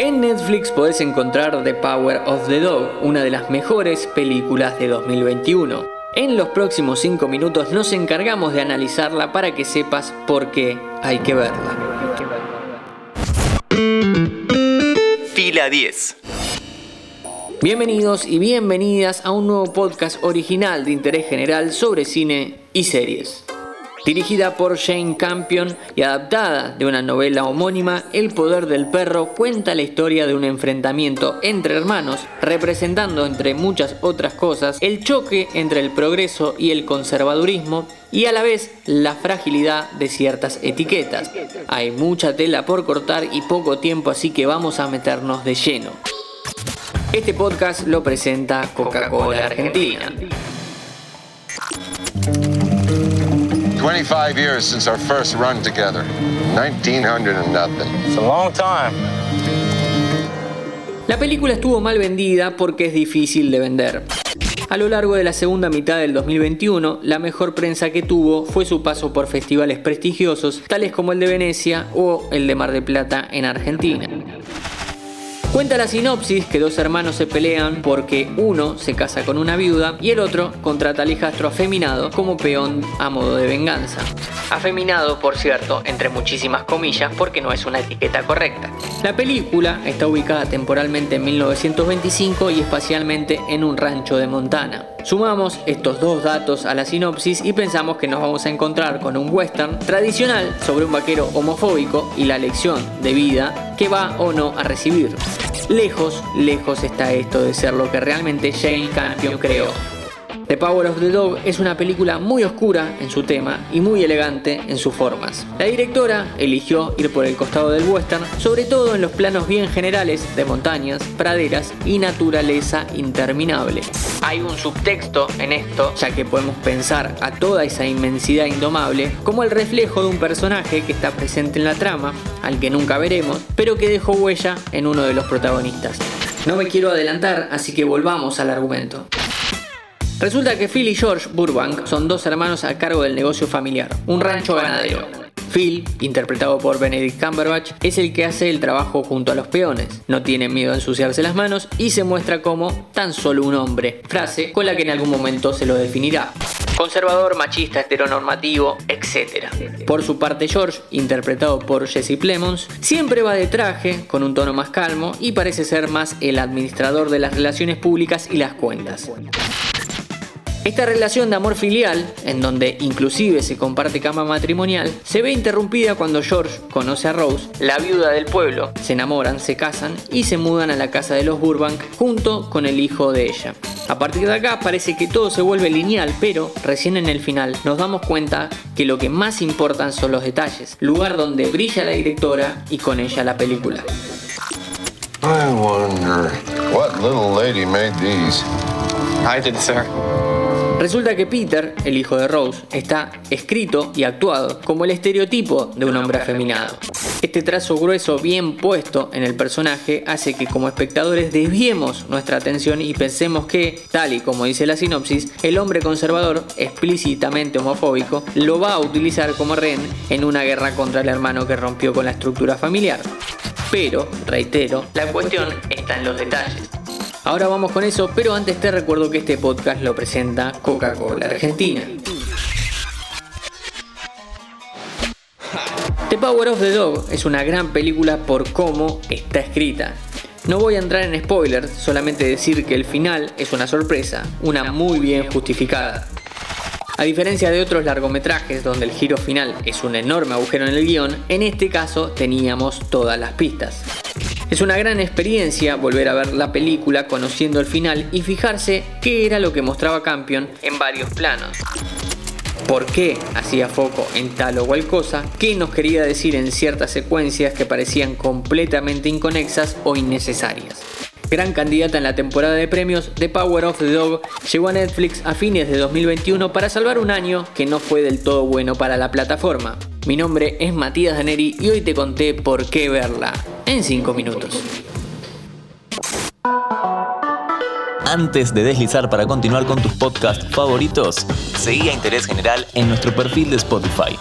En Netflix podés encontrar The Power of the Dog, una de las mejores películas de 2021. En los próximos 5 minutos nos encargamos de analizarla para que sepas por qué hay que verla. Fila 10. Bienvenidos y bienvenidas a un nuevo podcast original de interés general sobre cine y series. Dirigida por Shane Campion y adaptada de una novela homónima, El poder del perro cuenta la historia de un enfrentamiento entre hermanos, representando entre muchas otras cosas el choque entre el progreso y el conservadurismo y a la vez la fragilidad de ciertas etiquetas. Hay mucha tela por cortar y poco tiempo, así que vamos a meternos de lleno. Este podcast lo presenta Coca-Cola Argentina. 25 years since our first run together. 1900 and nothing. It's a long time. La película estuvo mal vendida porque es difícil de vender. A lo largo de la segunda mitad del 2021, la mejor prensa que tuvo fue su paso por festivales prestigiosos, tales como el de Venecia o el de Mar de Plata en Argentina. Cuenta la sinopsis que dos hermanos se pelean porque uno se casa con una viuda y el otro contrata al hijastro afeminado como peón a modo de venganza. Afeminado, por cierto, entre muchísimas comillas porque no es una etiqueta correcta. La película está ubicada temporalmente en 1925 y espacialmente en un rancho de Montana. Sumamos estos dos datos a la sinopsis y pensamos que nos vamos a encontrar con un western tradicional sobre un vaquero homofóbico y la lección de vida que va o no a recibir. Lejos, lejos está esto de ser lo que realmente Jane Campion creó. The Power of the Dog es una película muy oscura en su tema y muy elegante en sus formas. La directora eligió ir por el costado del western, sobre todo en los planos bien generales de montañas, praderas y naturaleza interminable. Hay un subtexto en esto, ya que podemos pensar a toda esa inmensidad indomable como el reflejo de un personaje que está presente en la trama, al que nunca veremos, pero que dejó huella en uno de los protagonistas. No me quiero adelantar, así que volvamos al argumento. Resulta que Phil y George Burbank son dos hermanos a cargo del negocio familiar, un rancho ganadero. Phil, interpretado por Benedict Cumberbatch, es el que hace el trabajo junto a los peones. No tiene miedo a ensuciarse las manos y se muestra como tan solo un hombre, frase con la que en algún momento se lo definirá. Conservador, machista, heteronormativo, etc. Por su parte, George, interpretado por Jesse Plemons, siempre va de traje, con un tono más calmo y parece ser más el administrador de las relaciones públicas y las cuentas. Esta relación de amor filial, en donde inclusive se comparte cama matrimonial, se ve interrumpida cuando George conoce a Rose, la viuda del pueblo, se enamoran, se casan y se mudan a la casa de los Burbank junto con el hijo de ella. A partir de acá parece que todo se vuelve lineal, pero recién en el final nos damos cuenta que lo que más importan son los detalles, lugar donde brilla la directora y con ella la película. I wonder what little lady made these. I did, sir. Resulta que Peter, el hijo de Rose, está escrito y actuado como el estereotipo de un hombre afeminado. Este trazo grueso bien puesto en el personaje hace que como espectadores desviemos nuestra atención y pensemos que, tal y como dice la sinopsis, el hombre conservador, explícitamente homofóbico, lo va a utilizar como rehén en una guerra contra el hermano que rompió con la estructura familiar. Pero, reitero, la cuestión está en los detalles. Ahora vamos con eso, pero antes te recuerdo que este podcast lo presenta Coca-Cola Argentina. The Power of the Dog es una gran película por cómo está escrita. No voy a entrar en spoilers, solamente decir que el final es una sorpresa, una muy bien justificada. A diferencia de otros largometrajes donde el giro final es un enorme agujero en el guion, en este caso teníamos todas las pistas. Es una gran experiencia volver a ver la película conociendo el final y fijarse qué era lo que mostraba Campion en varios planos. ¿Por qué hacía foco en tal o cual cosa? ¿Qué nos quería decir en ciertas secuencias que parecían completamente inconexas o innecesarias? Gran candidata en la temporada de premios, The Power of the Dog llegó a Netflix a fines de 2021 para salvar un año que no fue del todo bueno para la plataforma. Mi nombre es Matías Daneri y hoy te conté por qué verla en 5 minutos. Antes de deslizar para continuar con tus podcasts favoritos, seguí a Interés General en nuestro perfil de Spotify.